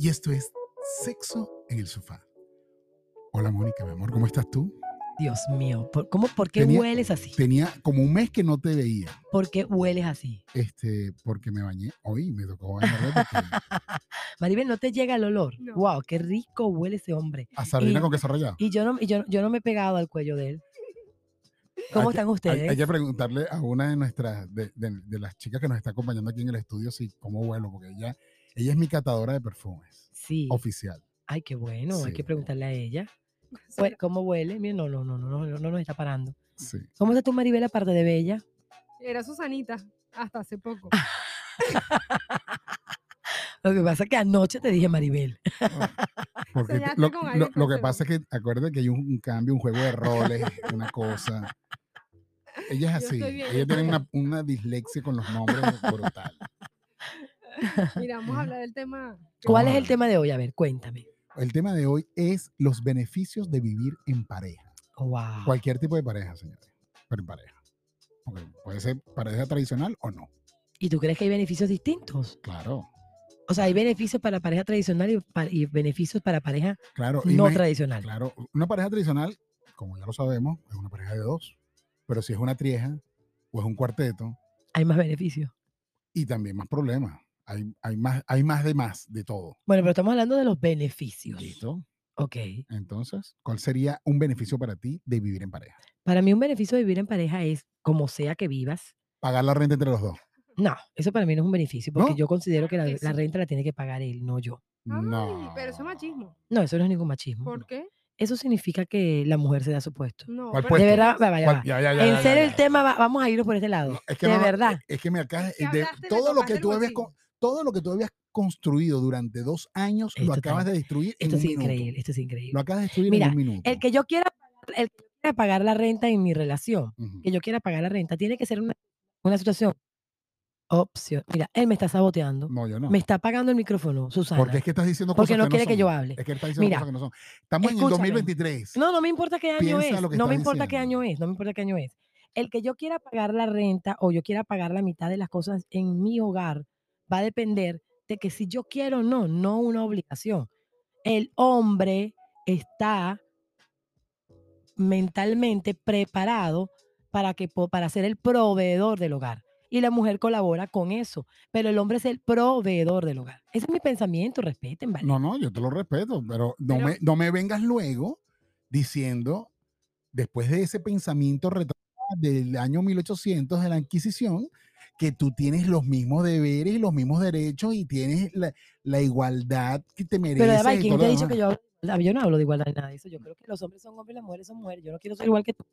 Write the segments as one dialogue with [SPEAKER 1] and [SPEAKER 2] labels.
[SPEAKER 1] y esto es Sexo en el Sofá. Hola Mónica, mi amor, ¿cómo estás tú?
[SPEAKER 2] Dios mío, ¿por, cómo, ¿por qué
[SPEAKER 1] Tenía-
[SPEAKER 2] hueles así?
[SPEAKER 1] Tenía como un mes que no te veía,
[SPEAKER 2] ¿Por qué hueles así?
[SPEAKER 1] este, porque me bañé hoy, me tocó bañarme porque
[SPEAKER 2] Maribel, ¿no te llega el olor?
[SPEAKER 3] No.
[SPEAKER 2] Wow, qué rico huele ese hombre.
[SPEAKER 1] a sardina
[SPEAKER 2] Y-
[SPEAKER 1] con queso rallado.
[SPEAKER 2] Y yo no, y yo, yo no me he pegado al cuello de él. ¿Cómo
[SPEAKER 1] Hay
[SPEAKER 2] están
[SPEAKER 1] Hay,
[SPEAKER 2] ustedes?
[SPEAKER 1] hay que preguntarle a una de nuestras, de, de- de las chicas que nos está acompañando aquí en el estudio, si cómo huelo, porque ella, ella es mi catadora de perfumes,
[SPEAKER 2] Sí.
[SPEAKER 1] oficial.
[SPEAKER 2] Ay, qué bueno, hay que preguntarle a ella. ¿Cómo huele? Mira, no, no, no, no, no, no, no nos está parando.
[SPEAKER 1] Sí.
[SPEAKER 2] ¿Cómo está tu Maribel aparte de bella?
[SPEAKER 3] Era Susanita hasta hace poco.
[SPEAKER 2] Lo que pasa es que anoche te dije Maribel.
[SPEAKER 1] Porque lo, lo- lo que pasa es que acuérdate que hay un, un cambio, un juego de roles, una cosa. Ella es así. Ella tiene una, una dislexia con los nombres brutal.
[SPEAKER 3] Mira, vamos a hablar del tema.
[SPEAKER 2] ¿Cuál es el tema de hoy? A ver, cuéntame.
[SPEAKER 1] El tema de hoy es los beneficios de vivir en pareja.
[SPEAKER 2] Wow.
[SPEAKER 1] Cualquier tipo de pareja, señores. Pero en pareja. Puede ser pareja tradicional o no.
[SPEAKER 2] ¿Y tú crees que hay beneficios distintos?
[SPEAKER 1] Claro,
[SPEAKER 2] O sea, hay beneficios para pareja tradicional y, pa- y beneficios para pareja
[SPEAKER 1] claro.
[SPEAKER 2] no tradicional.
[SPEAKER 1] Claro, una pareja tradicional, como ya lo sabemos, es una pareja de dos. Pero si es una trieja o es un cuarteto,
[SPEAKER 2] Hay más beneficios.
[SPEAKER 1] y también más problemas. Hay, hay, más, hay más de más de todo.
[SPEAKER 2] Bueno, pero estamos hablando de los beneficios.
[SPEAKER 1] ¿Listo?
[SPEAKER 2] Ok.
[SPEAKER 1] Entonces, ¿cuál sería un beneficio para ti de vivir en pareja?
[SPEAKER 2] Para mí un beneficio de vivir en pareja es, como sea que vivas,
[SPEAKER 1] Pagar la renta entre los dos.
[SPEAKER 2] no, eso para mí no es un beneficio, porque
[SPEAKER 1] ¿No?
[SPEAKER 2] yo considero que la, renta la tiene que pagar él, no yo.
[SPEAKER 3] Ay,
[SPEAKER 1] no.
[SPEAKER 3] pero eso es machismo.
[SPEAKER 2] No, eso no es ningún machismo.
[SPEAKER 3] ¿Por qué?
[SPEAKER 2] Eso significa que la mujer se da su puesto.
[SPEAKER 3] No.
[SPEAKER 1] ¿Cuál puesto?
[SPEAKER 2] De verdad, va, vaya,
[SPEAKER 1] ¿Cuál-
[SPEAKER 2] va.
[SPEAKER 1] ya, ya, ya,
[SPEAKER 2] En
[SPEAKER 1] ya,
[SPEAKER 2] serio
[SPEAKER 1] ya,
[SPEAKER 2] el
[SPEAKER 1] ya.
[SPEAKER 2] tema, va- vamos a irnos por este lado.
[SPEAKER 1] No, es que
[SPEAKER 2] de
[SPEAKER 1] no,
[SPEAKER 2] verdad.
[SPEAKER 1] Es, que me
[SPEAKER 3] que
[SPEAKER 1] de todo lo que tú
[SPEAKER 3] bolsillo.
[SPEAKER 1] con- todo lo que tú habías construido durante dos años lo acabas
[SPEAKER 2] está-
[SPEAKER 1] de destruir en
[SPEAKER 2] Esto
[SPEAKER 1] un
[SPEAKER 2] es
[SPEAKER 1] minuto.
[SPEAKER 2] increíble, esto es increíble.
[SPEAKER 1] Lo acabas de destruir
[SPEAKER 2] Mira,
[SPEAKER 1] en un minuto.
[SPEAKER 2] El que yo quiera, el que quiera pagar la renta en mi relación, que yo quiera pagar la renta, tiene que ser una, una situación opción. Mira, él me está saboteando.
[SPEAKER 1] No, yo no.
[SPEAKER 2] Me está apagando el micrófono, Susana.
[SPEAKER 1] Porque es que estás diciendo
[SPEAKER 2] Porque
[SPEAKER 1] cosas
[SPEAKER 2] no
[SPEAKER 1] que
[SPEAKER 2] quiere
[SPEAKER 1] no
[SPEAKER 2] que yo
[SPEAKER 1] son.
[SPEAKER 2] hable.
[SPEAKER 1] Es que estás diciendo
[SPEAKER 2] Mira,
[SPEAKER 1] cosas que no son. Estamos en el
[SPEAKER 2] escúchame.
[SPEAKER 1] 2023.
[SPEAKER 2] No, no me importa qué año
[SPEAKER 1] Piensa
[SPEAKER 2] es. No me importa qué año es. No me importa qué año es. El que yo quiera pagar la renta o yo quiera pagar la mitad de las cosas en mi hogar va a depender de que si yo quiero o no, no una obligación. El hombre está mentalmente preparado para, que, para ser el proveedor del hogar. Y la mujer colabora con eso, pero el hombre es el proveedor del hogar. Ese es mi pensamiento, respeten, ¿vale?
[SPEAKER 1] No, no, yo te lo respeto, pero no,
[SPEAKER 3] Pero-
[SPEAKER 1] me, no me vengas luego diciendo, después de ese pensamiento retrasado del año 1800 de la Inquisición, que tú tienes los mismos deberes y los mismos derechos y tienes la, la igualdad que te mereces.
[SPEAKER 2] Pero además, ¿quién te ha dicho que yo hablo de igualdad? Yo no hablo de igualdad ni nada de eso. Yo creo que los hombres son hombres y las mujeres son mujeres. Yo no quiero ser igual que tú.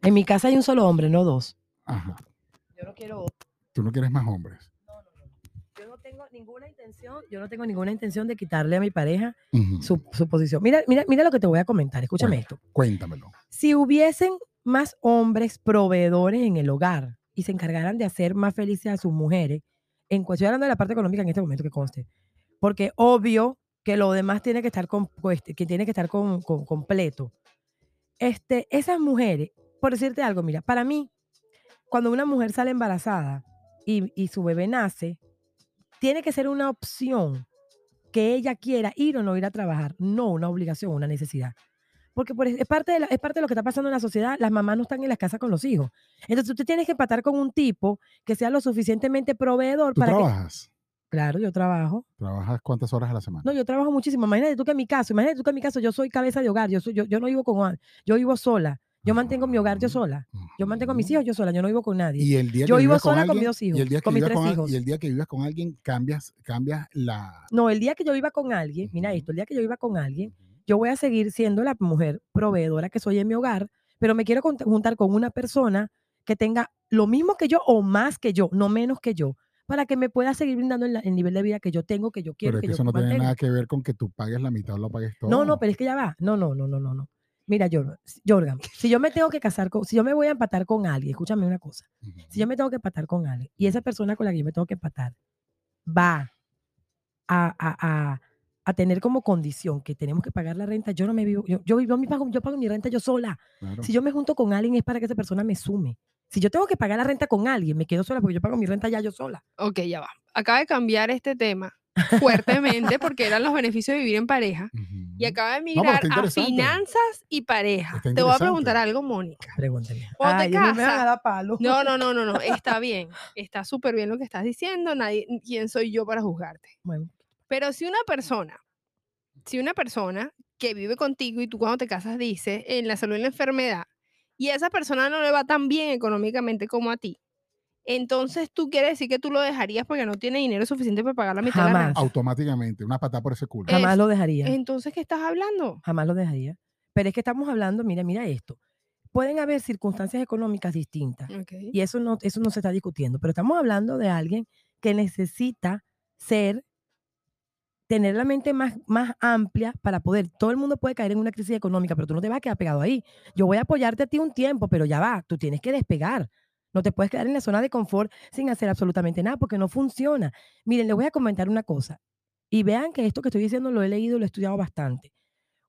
[SPEAKER 2] En mi casa hay un solo hombre, no dos.
[SPEAKER 1] Ajá,
[SPEAKER 2] Yo no quiero otro.
[SPEAKER 1] tú no quieres más hombres.
[SPEAKER 2] Yo no tengo ninguna intención, yo no tengo ninguna intención de quitarle a mi pareja su, su posición. Mira, mira, mira lo que te voy a comentar. Escúchame esto.
[SPEAKER 1] Cuéntamelo.
[SPEAKER 2] Si hubiesen más hombres proveedores en el hogar y se encargaran de hacer más felices a sus mujeres, en cuestión hablando de la parte económica en este momento que conste, porque obvio que lo demás tiene que estar con, que tiene que estar completo. Este, esas mujeres, por decirte algo, mira, para mí, cuando una mujer sale embarazada y, y su bebé nace, tiene que ser una opción que ella quiera ir o no ir a trabajar, no una obligación, una necesidad. Porque por, es, parte de la- es parte de lo que está pasando en la sociedad. Las mamás no están en las casas con los hijos. Entonces tú tienes que empatar con un tipo que sea lo suficientemente proveedor
[SPEAKER 1] ¿Tú
[SPEAKER 2] para que...
[SPEAKER 1] trabajas?
[SPEAKER 2] Claro, yo trabajo.
[SPEAKER 1] ¿Trabajas cuántas horas a la semana?
[SPEAKER 2] No, yo trabajo muchísimo. Imagínate tú que en mi caso, imagínate tú que en mi caso yo soy cabeza de hogar. Yo, soy, yo, yo no vivo con al- yo vivo sola. Yo mantengo mi hogar yo sola. Yo mantengo a mis hijos yo sola. Yo no vivo con nadie.
[SPEAKER 1] Y el día que
[SPEAKER 2] Yo vivo
[SPEAKER 1] con
[SPEAKER 2] sola con
[SPEAKER 1] alguien-
[SPEAKER 2] mis dos hijos,
[SPEAKER 1] Y el día que
[SPEAKER 2] con mis tres
[SPEAKER 1] con
[SPEAKER 2] hijos.
[SPEAKER 1] Y el día que vivas con alguien, cambias, cambias la.
[SPEAKER 2] No, el día que yo viva con alguien, mira esto, el día que yo viva con alguien, yo voy a seguir siendo la mujer proveedora que soy en mi hogar, pero me quiero juntar con una persona que tenga lo mismo que yo o más que yo, no menos que yo, para que me pueda seguir brindando el, el nivel de vida que yo tengo, que yo quiero,
[SPEAKER 1] Pero es
[SPEAKER 2] que
[SPEAKER 1] que
[SPEAKER 2] yo
[SPEAKER 1] eso no tiene nada que ver con que tú pagues la mitad o lo pagues todo.
[SPEAKER 2] No, no, pero es que ya va. No, no, no, no, no, no. Mira, Jordan, si yo me tengo que casar con, si yo me voy a empatar con alguien, escúchame una cosa, si yo me tengo que empatar con alguien y esa persona con la que yo me tengo que empatar va a, a- a- a tener como condición que tenemos que pagar la renta, yo no me vivo, yo, yo, vivo mi pago, yo pago mi renta yo sola.
[SPEAKER 1] Claro.
[SPEAKER 2] Si yo me junto con alguien es para que esa persona me sume. Si yo tengo que pagar la renta con alguien, me quedo sola porque yo pago mi renta ya yo sola.
[SPEAKER 3] Ok, ya va. Acaba de cambiar este tema fuertemente porque eran los beneficios de vivir en pareja y
[SPEAKER 1] Ujú.
[SPEAKER 3] acaba de migrar a finanzas y pareja. Te voy a preguntar algo, Mónica. Cuando te
[SPEAKER 2] no me van a dar palo.
[SPEAKER 3] No, no, no, no, no, está bien. Está súper bien lo que estás diciendo. Nadie, ¿quién soy yo para juzgarte?
[SPEAKER 2] Bueno,
[SPEAKER 3] Pero si una persona, si una persona que vive contigo y tú cuando te casas dices en la salud y en la enfermedad, y a esa persona no le va tan bien económicamente como a ti, entonces tú quieres decir que tú lo dejarías porque no tiene dinero suficiente para pagar la mitad de la
[SPEAKER 2] Jamás.
[SPEAKER 3] renta.
[SPEAKER 1] Automáticamente, una patada por ese culo.
[SPEAKER 2] jamás
[SPEAKER 3] Es-
[SPEAKER 2] lo dejaría.
[SPEAKER 3] Entonces, ¿qué estás hablando?
[SPEAKER 2] Jamás lo dejaría. Pero es que estamos hablando, mira, mira esto. Pueden haber circunstancias económicas distintas y eso no, eso no se está discutiendo, pero estamos hablando de alguien que necesita ser, tener la mente más, más amplia para poder, todo el mundo puede caer en una crisis económica, pero tú no te vas a quedar pegado ahí. Yo voy a apoyarte a ti un tiempo, pero ya va, tú tienes que despegar. No te puedes quedar en la zona de confort sin hacer absolutamente nada porque no funciona. Miren, les voy a comentar una cosa y vean que esto que estoy diciendo lo he leído y lo he estudiado bastante.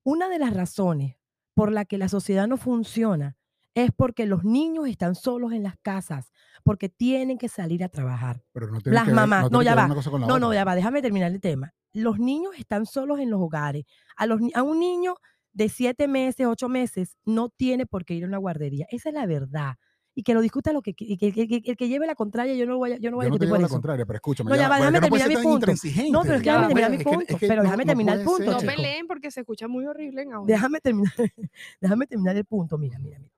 [SPEAKER 2] Una de las razones por la que la sociedad no funciona es porque los niños están solos en las casas, porque tienen que salir a trabajar.
[SPEAKER 1] Pero no tiene
[SPEAKER 2] Las
[SPEAKER 1] que ver-
[SPEAKER 2] mamás- no,
[SPEAKER 1] tiene
[SPEAKER 2] ya
[SPEAKER 1] ver
[SPEAKER 2] va. No, no, ya va, déjame terminar el tema. Los niños están solos en los hogares. A, los, ni- a un niño de siete meses, ocho meses, no tiene por qué ir a una guardería. Esa es la verdad. Y que lo discuta lo que, que, que- que- el que lleve la contraria, yo no voy a, yo no voy
[SPEAKER 1] Yo
[SPEAKER 2] a
[SPEAKER 1] no
[SPEAKER 2] discutir por
[SPEAKER 1] la
[SPEAKER 2] eso.
[SPEAKER 1] contraria, pero escúchame.
[SPEAKER 2] No, ya va, déjame terminar mi punto. No, pero es que
[SPEAKER 3] Ya
[SPEAKER 2] déjame terminar mi punto.
[SPEAKER 1] es que
[SPEAKER 2] pero
[SPEAKER 1] no-
[SPEAKER 2] déjame
[SPEAKER 1] no
[SPEAKER 2] terminar el punto,
[SPEAKER 1] ser.
[SPEAKER 3] No peleen porque se escucha muy horrible en audio.
[SPEAKER 2] Déjame terminar, déjame terminar el punto. Mira, mira, mira.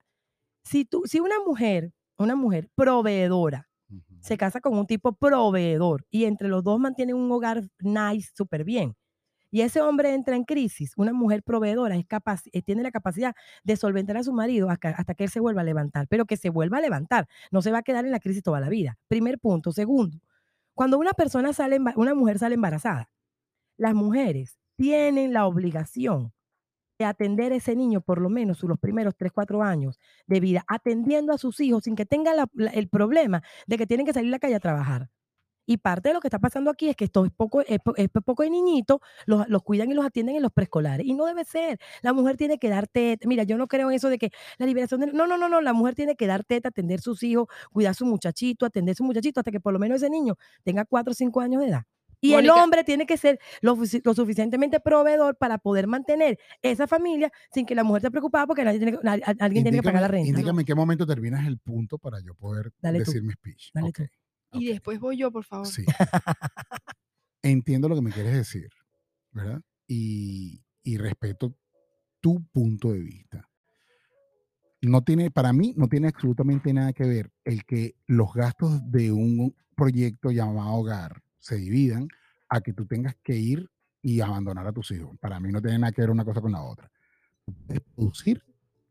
[SPEAKER 2] Si, tú, si una mujer, una mujer proveedora. Se casa con un tipo proveedor y entre los dos mantienen un hogar nice, súper bien. Y ese hombre entra en crisis, una mujer proveedora es capaz, eh, tiene la capacidad de solventar a su marido hasta, hasta que él se vuelva a levantar, pero que se vuelva a levantar, no se va a quedar en la crisis toda la vida. Primer punto. Segundo, cuando una persona sale, una mujer sale embarazada, las mujeres tienen la obligación de atender a ese niño por lo menos los primeros 3, 4 años de vida, atendiendo a sus hijos sin que tengan la- el problema de que tienen que salir a la calle a trabajar. Y parte de lo que está pasando aquí es que estos poco, poco niñitos los, los cuidan y los atienden en los preescolares. Y no debe ser. La mujer tiene que dar teta. Mira, yo no creo en eso de que la liberación de... No, no, no, no. La mujer tiene que dar teta, atender sus hijos, cuidar a su muchachito, atender a su muchachito hasta que por lo menos ese niño tenga 4 o 5 años de edad. Y el hombre tiene que ser lo, sufici- lo suficientemente proveedor para poder mantener esa familia sin que la mujer esté preocupada porque nadie tiene nadie- alguien tiene que pagar la renta.
[SPEAKER 1] Indícame en qué momento terminas el punto para yo poder
[SPEAKER 2] Dale tú,
[SPEAKER 1] decir mi speech.
[SPEAKER 2] dale
[SPEAKER 1] Ok,
[SPEAKER 2] tú.
[SPEAKER 3] Y después voy yo, por favor.
[SPEAKER 1] Sí. Entiendo lo que me quieres decir, ¿verdad? Y, y respeto tu punto de vista. No tiene, para mí, no tiene absolutamente nada que ver el que los gastos de un proyecto llamado hogar se dividan a que tú tengas que ir y abandonar a tus hijos. Para mí no tiene nada que ver una cosa con la otra. Puedes producir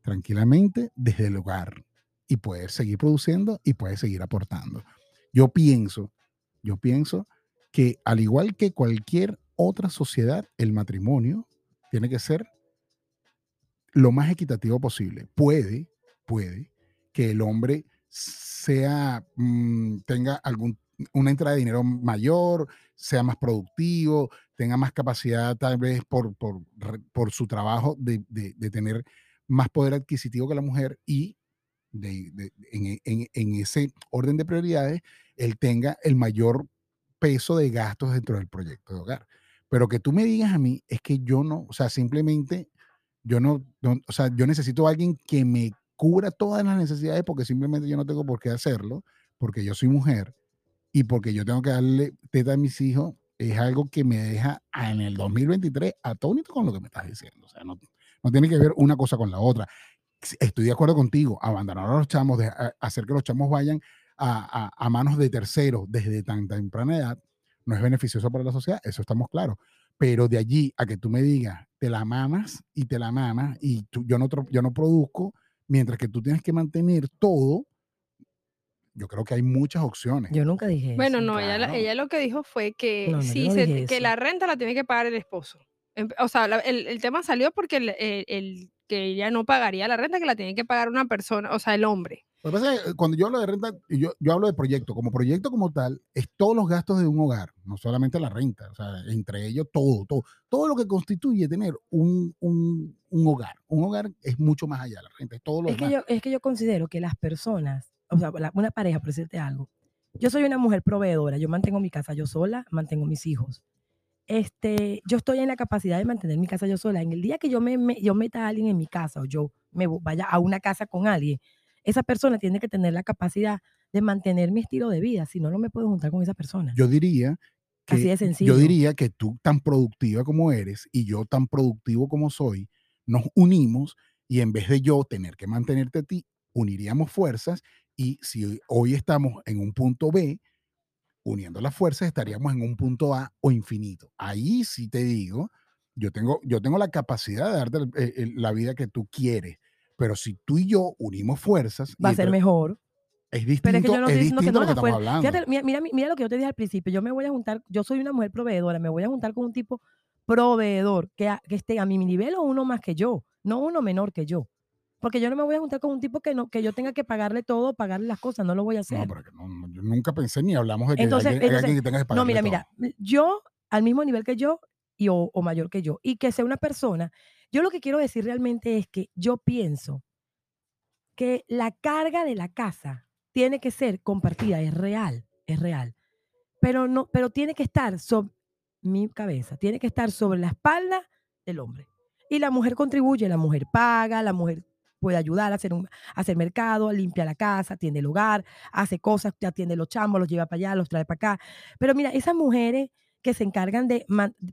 [SPEAKER 1] tranquilamente desde el hogar y puedes seguir produciendo y puedes seguir aportando. Yo pienso, yo pienso que al igual que cualquier otra sociedad, el matrimonio tiene que ser lo más equitativo posible. Puede, puede que el hombre sea, mm, tenga algún, una entrada de dinero mayor, sea más productivo, tenga más capacidad tal vez por, por, por su trabajo de, de- tener más poder adquisitivo que la mujer y de- en, en- ese orden de prioridades, él tenga el mayor peso de gastos dentro del proyecto de hogar. Pero que tú me digas a mí es que yo no, o sea, simplemente yo no- o sea, yo necesito a alguien que me cubra todas las necesidades porque simplemente yo no tengo por qué hacerlo, porque yo soy mujer y porque yo tengo que darle teta a mis hijos, es algo que me deja en el 2023 atónito con lo que me estás diciendo. O sea, no, no tiene que ver una cosa con la otra. Estoy de acuerdo contigo, abandonar a los chamos, de- a- hacer que los chamos vayan a, a- a manos de terceros desde tan temprana edad, no es beneficioso para la sociedad, eso estamos claros. Pero de allí a que tú me digas, te la mamas y te la mamas y tú, yo, no, yo no produzco, mientras que tú tienes que mantener todo, yo creo que hay muchas opciones.
[SPEAKER 2] Yo nunca dije
[SPEAKER 3] Bueno,
[SPEAKER 2] eso.
[SPEAKER 3] no, ella, la-
[SPEAKER 1] Claro.
[SPEAKER 3] ella lo que dijo fue que
[SPEAKER 2] No, no, no
[SPEAKER 3] se- que la renta la tiene que pagar el esposo. O sea, la- el, el tema salió porque el, el- el que ella no pagaría la renta, que la tiene que pagar una persona, o sea, el hombre.
[SPEAKER 1] Lo que pasa es que cuando yo hablo de renta, yo, yo hablo de proyecto. Como proyecto como tal, es todos los gastos de un hogar, no solamente la renta, o sea, entre ellos todo, todo, todo lo que constituye tener un, un- un hogar. Un hogar es mucho más allá, la renta es todo lo
[SPEAKER 2] Es que, yo, es que yo considero que las personas, o sea, la- una pareja, por decirte algo, yo soy una mujer proveedora, yo mantengo mi casa yo sola, mantengo mis hijos. este, yo estoy en la capacidad de mantener mi casa yo sola. En el día que yo me, me- yo meta a alguien en mi casa o yo me vaya a una casa con alguien, esa persona tiene que tener la capacidad de mantener mi estilo de vida. Si no, no me puedo juntar con esa persona.
[SPEAKER 1] Yo diría que,
[SPEAKER 2] Así de sencillo.
[SPEAKER 1] yo diría que tú tan productiva como eres y yo tan productivo como soy, nos unimos y en vez de yo tener que mantenerte a ti, uniríamos fuerzas y si hoy estamos en un punto B, uniendo las fuerzas estaríamos en un punto A o infinito. Ahí sí te digo, yo tengo, yo tengo la capacidad de darte el- el- el- la vida que tú quieres, pero si tú y yo unimos fuerzas,
[SPEAKER 2] Va a ser mejor.
[SPEAKER 1] es distinto,
[SPEAKER 2] Pero es que yo no
[SPEAKER 1] es
[SPEAKER 2] estoy diciendo que
[SPEAKER 1] distinto
[SPEAKER 2] no
[SPEAKER 1] lo que
[SPEAKER 2] las
[SPEAKER 1] estamos
[SPEAKER 2] fuerzas.
[SPEAKER 1] hablando.
[SPEAKER 2] Fíjate, mira, mira, mira lo que yo te dije al principio. Yo me voy a juntar, yo soy una mujer proveedora, me voy a juntar con un tipo proveedor que, a- que esté a mi nivel o uno más que yo, no uno menor que yo. Porque yo no me voy a juntar con un tipo que, no, que yo tenga que pagarle todo, pagarle las cosas, no lo voy a hacer.
[SPEAKER 1] No, pero que no, no, yo nunca pensé ni hablamos de que
[SPEAKER 2] Entonces-
[SPEAKER 1] alguien, hay
[SPEAKER 2] entonces,
[SPEAKER 1] alguien que tenga que
[SPEAKER 2] No, mira, mira, yo al mismo nivel que yo y o, o mayor que yo, y que sea una persona, yo lo que quiero decir realmente es que yo pienso que la carga de la casa tiene que ser compartida, es real, es real, pero no, pero tiene que estar sobre mi cabeza, tiene que estar sobre la espalda del hombre. Y la mujer contribuye, la mujer paga, la mujer puede ayudar a hacer, un, hacer mercado, limpia la casa, atiende el hogar, hace cosas, atiende los chamos, los lleva para allá, los trae para acá. Pero mira, esas mujeres que se encargan de,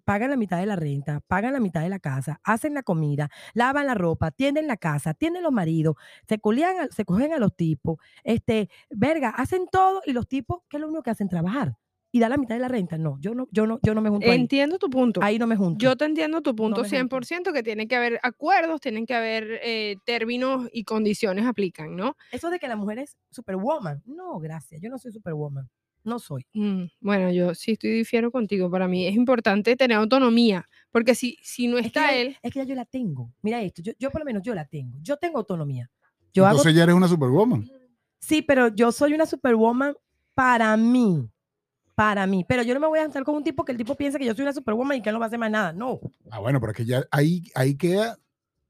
[SPEAKER 2] pagan la mitad de la renta, pagan la mitad de la casa, hacen la comida, lavan la ropa, atienden la casa, atienden los maridos, se, colían a- se cogen a los tipos, este, verga, hacen todo y los tipos, ¿qué es lo único que hacen? Trabajar. Y da la mitad de la renta. No, yo no, yo no, yo no me junto ahí.
[SPEAKER 3] Entiendo tu punto.
[SPEAKER 2] Ahí no me junto.
[SPEAKER 3] Yo te entiendo tu punto
[SPEAKER 2] junto.
[SPEAKER 3] 100%, que tiene que haber acuerdos, tienen que haber eh, términos y condiciones aplican, ¿no?
[SPEAKER 2] Eso de que la mujer es superwoman. No, gracias. Yo no soy superwoman. No soy.
[SPEAKER 3] Mm, bueno, yo sí estoy difiero contigo. Para mí es importante tener autonomía, porque si, si no
[SPEAKER 2] Es que,
[SPEAKER 3] está
[SPEAKER 2] ya,
[SPEAKER 3] él,
[SPEAKER 2] es que ya yo la tengo. Mira esto. Yo, yo por lo menos yo la tengo. Yo tengo autonomía. Yo hago
[SPEAKER 1] Entonces ya eres una superwoman.
[SPEAKER 2] Sí, pero yo soy una superwoman para mí. Para mí. Pero yo no me voy a juntar con un tipo que el tipo piensa que yo soy una superwoman y que él no va a hacer más nada. No,
[SPEAKER 1] Ah, bueno, pero es que ya ahí, ahí queda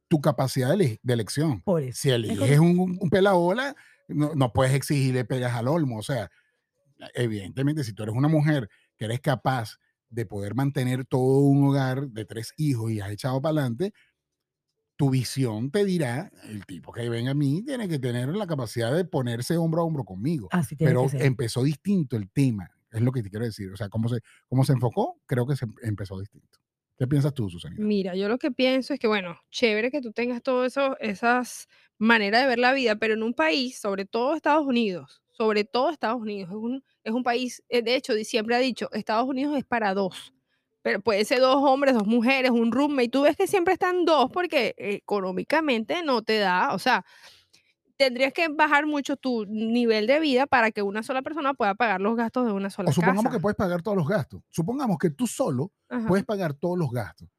[SPEAKER 1] tu capacidad de, ele- de elección.
[SPEAKER 2] por eso.
[SPEAKER 1] Si eliges un, un, un pelabola, no, no puedes exigirle pegas al olmo. O sea, evidentemente, si tú eres una mujer que eres capaz de poder mantener todo un hogar de tres hijos y has echado para adelante, tu visión te dirá, el tipo que venga a mí tiene que tener la capacidad de ponerse hombro a hombro conmigo.
[SPEAKER 2] Así tiene
[SPEAKER 1] Pero
[SPEAKER 2] que ser.
[SPEAKER 1] empezó distinto el tema, es lo que te quiero decir. O sea, cómo se, cómo se enfocó, creo que se empezó distinto. ¿Qué piensas tú, Susanita?
[SPEAKER 3] mira, yo lo que pienso es que, bueno, chévere que tú tengas todas esas maneras de ver la vida, pero en un país, sobre todo Estados Unidos, sobre todo Estados Unidos, es un, es un país, eh, de hecho, siempre ha dicho, Estados Unidos es para dos. Pero puede ser dos hombres, dos mujeres, un roommate. Tú ves que siempre están dos porque eh, económicamente no te da, o sea, tendrías que bajar mucho tu nivel de vida para que una sola persona pueda pagar los gastos de una sola
[SPEAKER 1] O supongamos
[SPEAKER 3] casa.
[SPEAKER 1] que puedes pagar todos los gastos. Supongamos que tú solo
[SPEAKER 3] Ajá.
[SPEAKER 1] puedes pagar todos los gastos,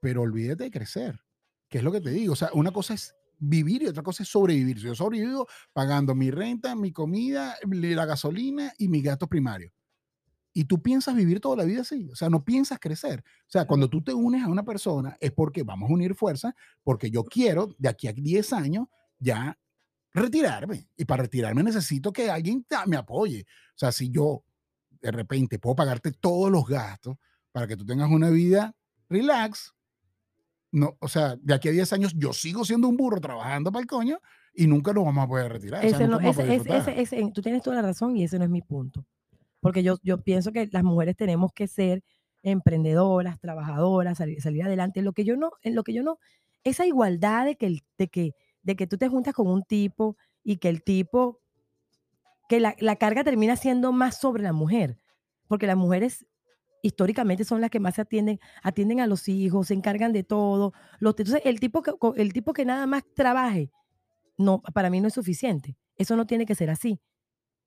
[SPEAKER 1] pero olvídate de crecer, que es lo que te digo. O sea, una cosa es vivir y otra cosa es sobrevivir. Yo sobrevivo pagando mi renta, mi comida, la gasolina y mis gastos primarios. Y tú piensas vivir toda la vida así, o sea, no piensas crecer. O sea, cuando tú te unes a una persona es porque vamos a unir fuerzas, porque yo quiero de aquí a 10 años ya retirarme. Y para retirarme necesito que alguien me apoye. O sea, si yo de repente puedo pagarte todos los gastos para que tú tengas una vida relax, no, o sea, de aquí a 10 años yo sigo siendo un burro trabajando para el coño y nunca nos vamos a poder retirar. o sea,
[SPEAKER 2] no-
[SPEAKER 1] disfrutar.
[SPEAKER 2] ese- ese- tú tienes toda la razón y ese no es mi punto. Porque yo, yo pienso que las mujeres tenemos que ser emprendedoras, trabajadoras, salir, salir adelante. Lo que yo no, en lo que yo no, esa igualdad de que, de que, de que tú te juntas con un tipo y que el tipo, que la, la carga termina siendo más sobre la mujer. Porque las mujeres históricamente son las que más se atienden, atienden a los hijos, se encargan de todo. Entonces, el tipo, que, el tipo que nada más trabaje, no, para mí no es suficiente. Eso no tiene que ser así.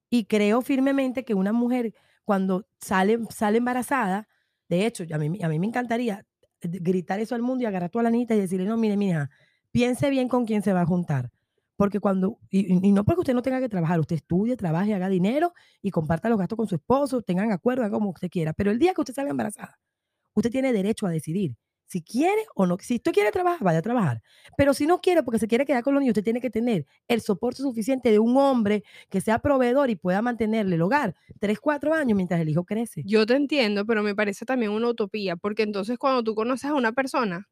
[SPEAKER 2] Y creo firmemente que una mujer cuando sale, sale embarazada, de hecho, a mí, a mí me encantaría gritar eso al mundo y agarrar a toda la niñita y decirle, no, mire, mija, piense bien con quién se va a juntar. Porque cuando, y, no porque usted no tenga que trabajar, usted estudie, trabaje, haga dinero y comparta los gastos con su esposo, tengan acuerdo, haga como usted quiera. Pero el día que usted salga embarazada, usted tiene derecho a decidir Si quiere o no, si usted quiere trabajar, vaya a trabajar. Pero si no quiere, porque se quiere quedar con los niños, usted tiene que tener el soporte suficiente de un hombre que sea proveedor y pueda mantenerle el hogar tres, cuatro años mientras el hijo crece.
[SPEAKER 3] Yo te entiendo, pero me parece también una utopía, porque entonces cuando tú conoces a una persona,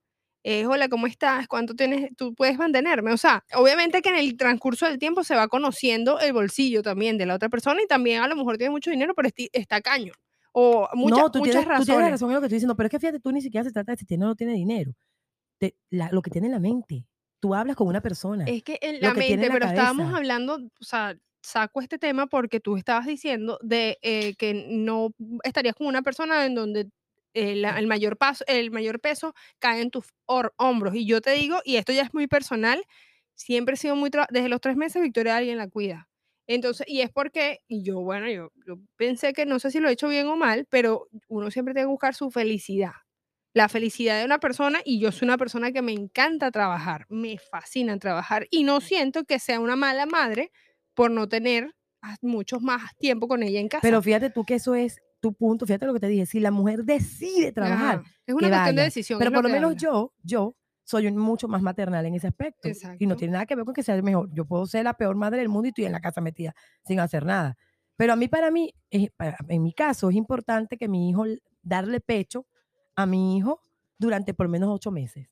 [SPEAKER 3] es, hola, ¿cómo estás? ¿Cuánto tienes? Tú puedes mantenerme. O sea, obviamente que en el transcurso del tiempo se va conociendo el bolsillo también de la otra persona y también a lo mejor tiene mucho dinero, pero está caño. O muchas,
[SPEAKER 2] no, tú
[SPEAKER 3] muchas
[SPEAKER 2] tienes, tú tienes
[SPEAKER 3] razones.
[SPEAKER 2] razón en lo que estoy diciendo, pero es que fíjate, tú ni siquiera se trata de si tiene o no tiene dinero. Te- la- lo que tiene en la mente. Tú hablas con una persona.
[SPEAKER 3] Es que en la
[SPEAKER 2] que tiene en
[SPEAKER 3] mente,
[SPEAKER 2] la
[SPEAKER 3] pero estábamos
[SPEAKER 2] cabeza.
[SPEAKER 3] hablando, o sea, saco este tema porque tú estabas diciendo de eh, que no estarías con una persona en donde eh, el, mayor paso, el mayor peso cae en tus hombros. Y yo te digo, y esto ya es muy personal, siempre he sido muy, desde los tres meses Victoria alguien la cuida. Entonces, y es porque, y yo, bueno, yo, yo pensé que no sé si lo he hecho bien o mal, pero uno siempre tiene que buscar su felicidad la felicidad de una persona y yo soy una persona que me encanta trabajar, me fascina trabajar y no siento que sea una mala madre por no tener a- mucho más tiempo con ella en casa.
[SPEAKER 2] Pero fíjate tú que eso es tu punto. Fíjate lo que te dije. Si la mujer decide trabajar,
[SPEAKER 3] Ajá, Es una cuestión de decisión.
[SPEAKER 2] Pero
[SPEAKER 3] lo
[SPEAKER 2] por lo menos
[SPEAKER 3] habla.
[SPEAKER 2] yo, yo soy mucho más maternal en ese aspecto. Y no
[SPEAKER 3] Exacto.
[SPEAKER 2] tiene nada que ver con que sea mejor. Yo puedo ser la peor madre del mundo y estoy en la casa metida sin hacer nada. Pero a mí, para mí, es- para- en mi caso, es importante que mi hijo, darle pecho a mi hijo durante por lo menos ocho meses.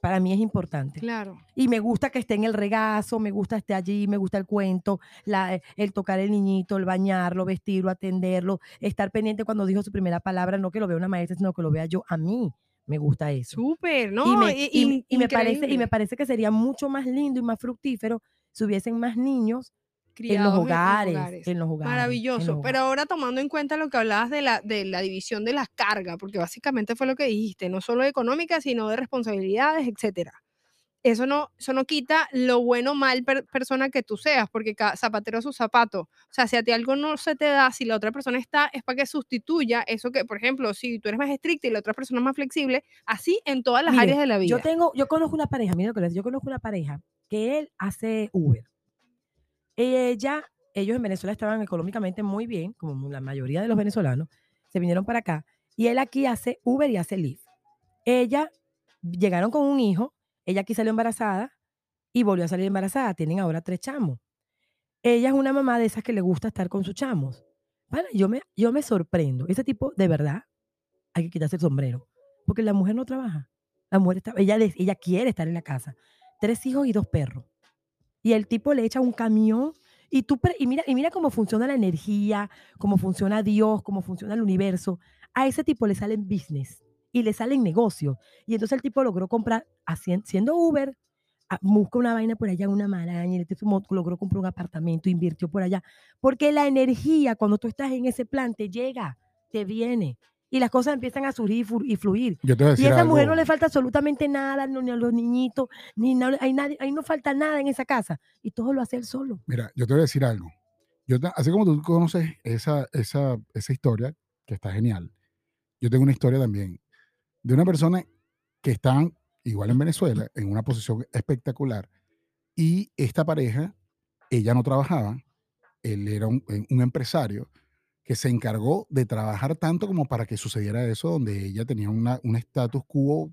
[SPEAKER 2] Para mí es importante.
[SPEAKER 3] Claro.
[SPEAKER 2] Y me gusta que esté en el regazo, me gusta esté allí, me gusta el cuento, la- eh, el tocar el niñito, el bañarlo, vestirlo, atenderlo, estar pendiente cuando dijo su primera palabra, no que lo vea una maestra, sino que lo vea yo. A mí me gusta eso.
[SPEAKER 3] Súper, ¿no?
[SPEAKER 2] y, me, y- me parece, y me parece que sería mucho más lindo y más fructífero si hubiesen más niños en
[SPEAKER 3] Criados
[SPEAKER 2] los hogares,
[SPEAKER 3] hogares.
[SPEAKER 2] en los hogares. en los
[SPEAKER 3] Maravilloso. Pero
[SPEAKER 2] hogares.
[SPEAKER 3] ahora tomando en cuenta lo que hablabas de la, de la división de las cargas, porque básicamente fue lo que dijiste, no solo económica, sino de responsabilidades, etcétera. Eso no, eso no quita lo bueno o mal per- persona que tú seas, porque cada zapatero a su zapato. O sea, si a ti algo no se te da, si la otra persona está, es para que sustituya eso que, por ejemplo, si tú eres más estricta y la otra persona es más flexible, así en todas las
[SPEAKER 2] Mire,
[SPEAKER 3] áreas de la vida.
[SPEAKER 2] Yo tengo, yo conozco una pareja, mira lo que les yo conozco una pareja que él hace Uber. Ella, ellos en Venezuela estaban económicamente muy bien, como la mayoría de los venezolanos, se vinieron para acá, y él aquí hace Uber y hace Lyft. Ella, llegaron con un hijo, ella aquí salió embarazada y volvió a salir embarazada, tienen ahora tres chamos. Ella es una mamá de esas que le gusta estar con sus chamos. Yo me, yo me sorprendo. Ese tipo, de verdad, hay que quitarse el sombrero. Porque la mujer no trabaja. La mujer está, ella, ella quiere estar en la casa. Tres hijos y dos perros. Y el tipo le echa un camión. Y, tú, y, mira, y mira cómo funciona la energía, cómo funciona Dios, cómo funciona el universo. A ese tipo le salen business y le salen negocios. Y entonces el tipo logró comprar, siendo Uber, a- busca una vaina por allá, una maraña, y el tipo logró comprar un apartamento, invirtió por allá. Porque la energía, cuando tú estás en ese plan, te llega, te viene. Y las cosas empiezan a surgir y flu- y fluir.
[SPEAKER 1] Yo te voy a
[SPEAKER 2] Y
[SPEAKER 1] decir
[SPEAKER 2] a esa
[SPEAKER 1] algo.
[SPEAKER 2] mujer no le falta absolutamente nada, ni a los niñitos, ni nada, hay nadie, ahí no falta nada en esa casa. Y todo lo hace él solo.
[SPEAKER 1] Mira, yo te voy a decir algo. Yo, así como tú conoces esa, esa, esa historia, que está genial, yo tengo una historia también de una persona que está igual en Venezuela, en una posición espectacular, y esta pareja, ella no trabajaba, él era un, un empresario que se encargó de trabajar tanto como para que sucediera eso, donde ella tenía una- un status quo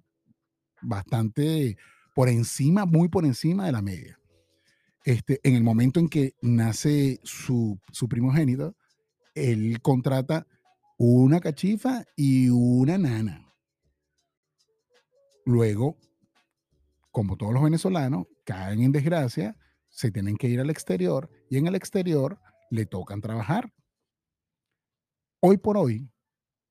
[SPEAKER 1] bastante por encima, muy por encima de la media. Este, en el momento en que nace su, su primogénito, él contrata una cachifa y una nana. Luego, como todos los venezolanos, caen en desgracia, se tienen que ir al exterior y en el exterior le tocan trabajar. Hoy por hoy,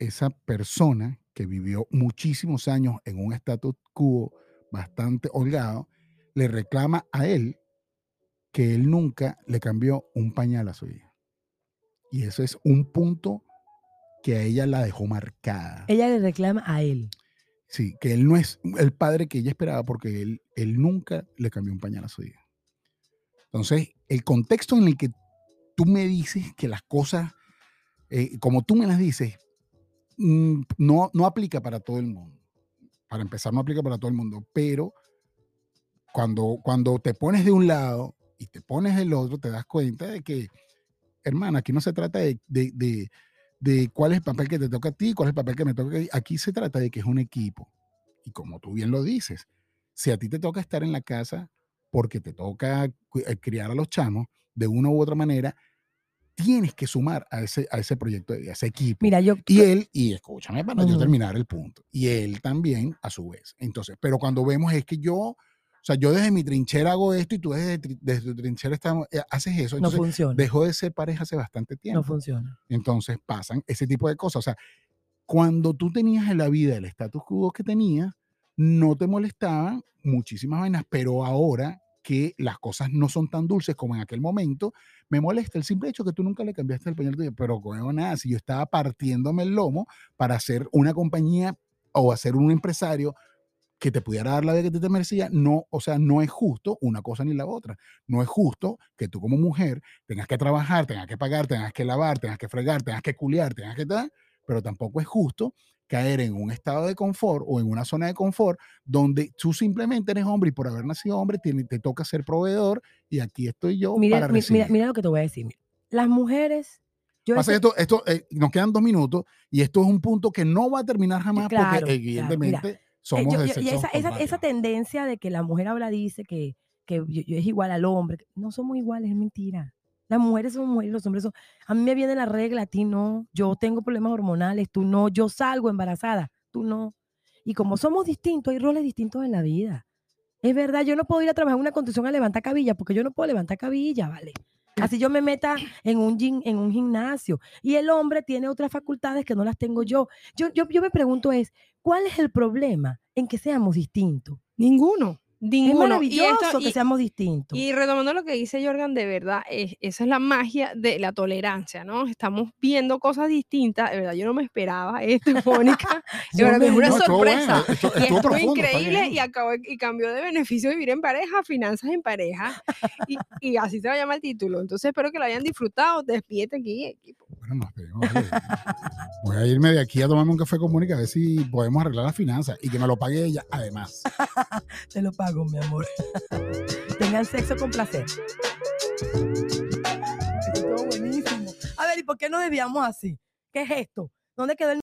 [SPEAKER 1] esa persona que vivió muchísimos años en un status quo bastante holgado, le reclama a él que él nunca le cambió un pañal a su hija. Y eso es un punto que a ella la dejó marcada.
[SPEAKER 2] Ella le reclama a él.
[SPEAKER 1] Sí, que él no es el padre que ella esperaba porque él, él nunca le cambió un pañal a su hija. Entonces, el contexto en el que tú me dices que las cosas, eh, como tú me las dices, mm, no, no aplica para todo el mundo. Para empezar, no aplica para todo el mundo, pero cuando, cuando te pones de un lado y te pones del otro, te das cuenta de que, hermana, aquí no se trata de, de, de- de cuál es el papel que te toca a ti, cuál es el papel que me toca a ti. Aquí se trata de que es un equipo. y como tú bien lo dices, si a ti te toca estar en la casa porque te toca eh, criar a los chamos de una u otra manera, tienes que sumar a ese, a ese proyecto, de vida, a ese equipo.
[SPEAKER 2] Mira, yo.
[SPEAKER 1] Y él, y escúchame para yo
[SPEAKER 2] Ujú.
[SPEAKER 1] terminar el punto, y él también a su vez. Entonces, pero cuando vemos es que yo, o sea, yo desde mi trinchera hago esto y tú desde, desde tu trinchera estamos, eh, haces eso,
[SPEAKER 2] no
[SPEAKER 1] entonces
[SPEAKER 2] funciona.
[SPEAKER 1] dejó de ser pareja hace bastante tiempo.
[SPEAKER 2] No funciona.
[SPEAKER 1] Entonces pasan ese tipo de cosas. O sea, cuando tú tenías en la vida el status quo que tenías, no te molestaban muchísimas vainas, pero ahora que las cosas no son tan dulces como en aquel momento, me molesta el simple hecho que tú nunca le cambiaste el pañal. Pero coño, nada, si yo estaba partiéndome el lomo para hacer una compañía o hacer un empresario que te pudiera dar la vida que te, te merecía, no, o sea, no es justo una cosa ni la otra. No es justo que tú como mujer tengas que trabajar, tengas que pagar, tengas que lavar, tengas que fregar, tengas que culiar, tengas que tal, pero tampoco es justo caer en un estado de confort o en una zona de confort donde tú simplemente eres hombre y por haber nacido hombre tiene- te toca ser proveedor y aquí estoy yo
[SPEAKER 2] Mira,
[SPEAKER 1] para recibir.
[SPEAKER 2] mira, mira lo que te voy a decir. Las mujeres. Yo
[SPEAKER 1] Pasa esto, esto eh, nos quedan dos minutos y esto es un punto que no va a terminar jamás
[SPEAKER 2] Claro,
[SPEAKER 1] porque evidentemente
[SPEAKER 2] Eh,
[SPEAKER 1] somos
[SPEAKER 2] yo- yo- y esa, esa, esa tendencia de que la mujer habla dice que, que yo- es igual al hombre. No somos iguales, es mentira. Las mujeres son mujeres, los hombres son. A mí me viene la regla, a ti no. Yo tengo problemas hormonales, tú no. Yo salgo embarazada, tú no. Y como somos distintos, hay roles distintos en la vida. Es verdad, yo no puedo ir a trabajar en una construcción a levantar cabilla, porque yo no puedo levantar cabilla, ¿vale? Así yo me meta en un, en un gimnasio. Y el hombre tiene otras facultades que no las tengo yo. Yo, yo, yo me pregunto es, ¿cuál es el problema en que seamos distintos?
[SPEAKER 3] Ninguno.
[SPEAKER 2] Es
[SPEAKER 3] Ninguno. Y,
[SPEAKER 2] maravilloso
[SPEAKER 3] esto-
[SPEAKER 2] que
[SPEAKER 3] y-
[SPEAKER 2] seamos distintos.
[SPEAKER 3] y retomando lo que dice Jorgan, de verdad, es- esa es la magia de la tolerancia, ¿no? Estamos viendo cosas distintas. De verdad, yo no me esperaba esto, Mónica. De verdad, es una
[SPEAKER 1] No, bueno,
[SPEAKER 3] sorpresa.
[SPEAKER 1] esto-
[SPEAKER 3] Y
[SPEAKER 1] estuvo profundo,
[SPEAKER 3] increíble y, acabó, y cambió de beneficio vivir en pareja finanzas en pareja. Y, y así se va a llamar el título. Entonces espero que lo hayan disfrutado. Despídete aquí, equipo.
[SPEAKER 1] Voy a irme de aquí a tomarme un café con Mónica a ver si podemos arreglar las finanzas y que me lo pague ella además.
[SPEAKER 2] Te lo pago, mi amor. Tengan sexo con placer. Estuvo buenísimo. A ver, ¿y por qué nos desviamos así? ¿Qué es esto? ¿Dónde quedó el